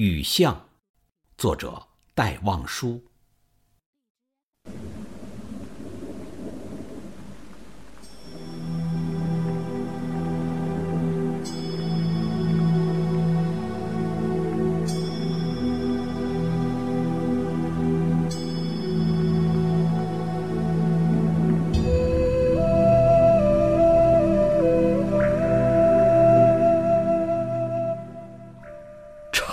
雨巷，作者戴望舒。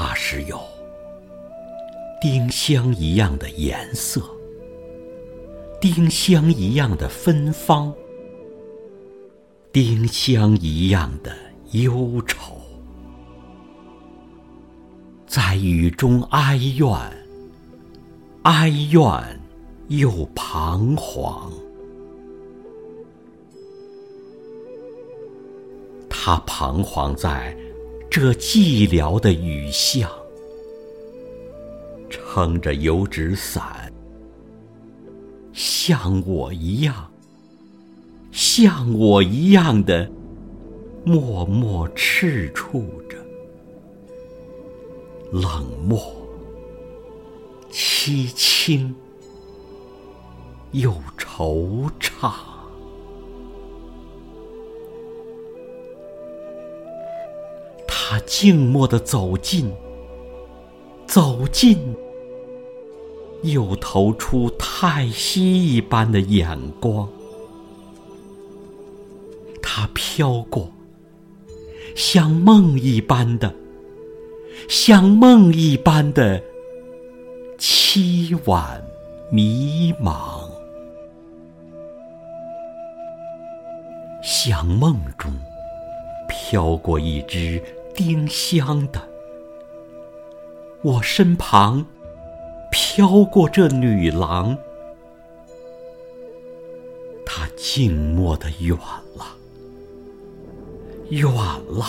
它是有丁香一样的颜色，丁香一样的芬芳，丁香一样的忧愁，在雨中哀怨，哀怨又彷徨。他彷徨在。这寂寥的雨巷，撑着油纸伞，像我一样，像我一样的默默赤触着，冷漠、凄清又惆怅。静默地走近，走近，又投出叹息一般的眼光。他飘过，像梦一般的，像梦一般的凄婉迷茫，像梦中飘过一只。丁香的，我身旁飘过这女郎，她静默的远了，远了，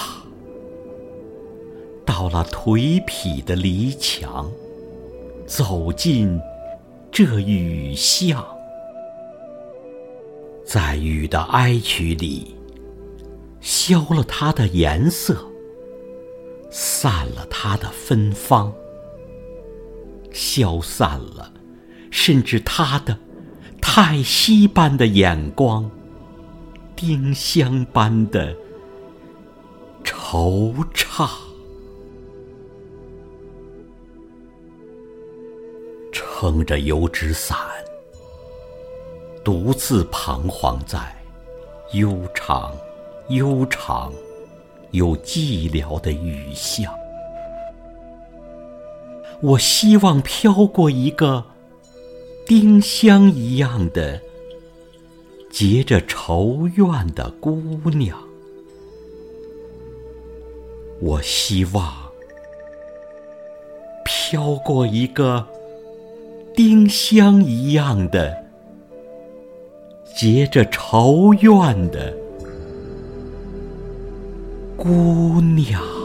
到了颓圮的篱墙，走进这雨巷，在雨的哀曲里，消了它的颜色。散了它的芬芳，消散了，甚至它的叹息般的眼光，丁香般的惆怅，撑着油纸伞，独自彷徨在悠长、悠长。有寂寥的雨巷，我希望飘过一个丁香一样的结着愁怨的姑娘。我希望飘过一个丁香一样的结着愁怨的。姑娘。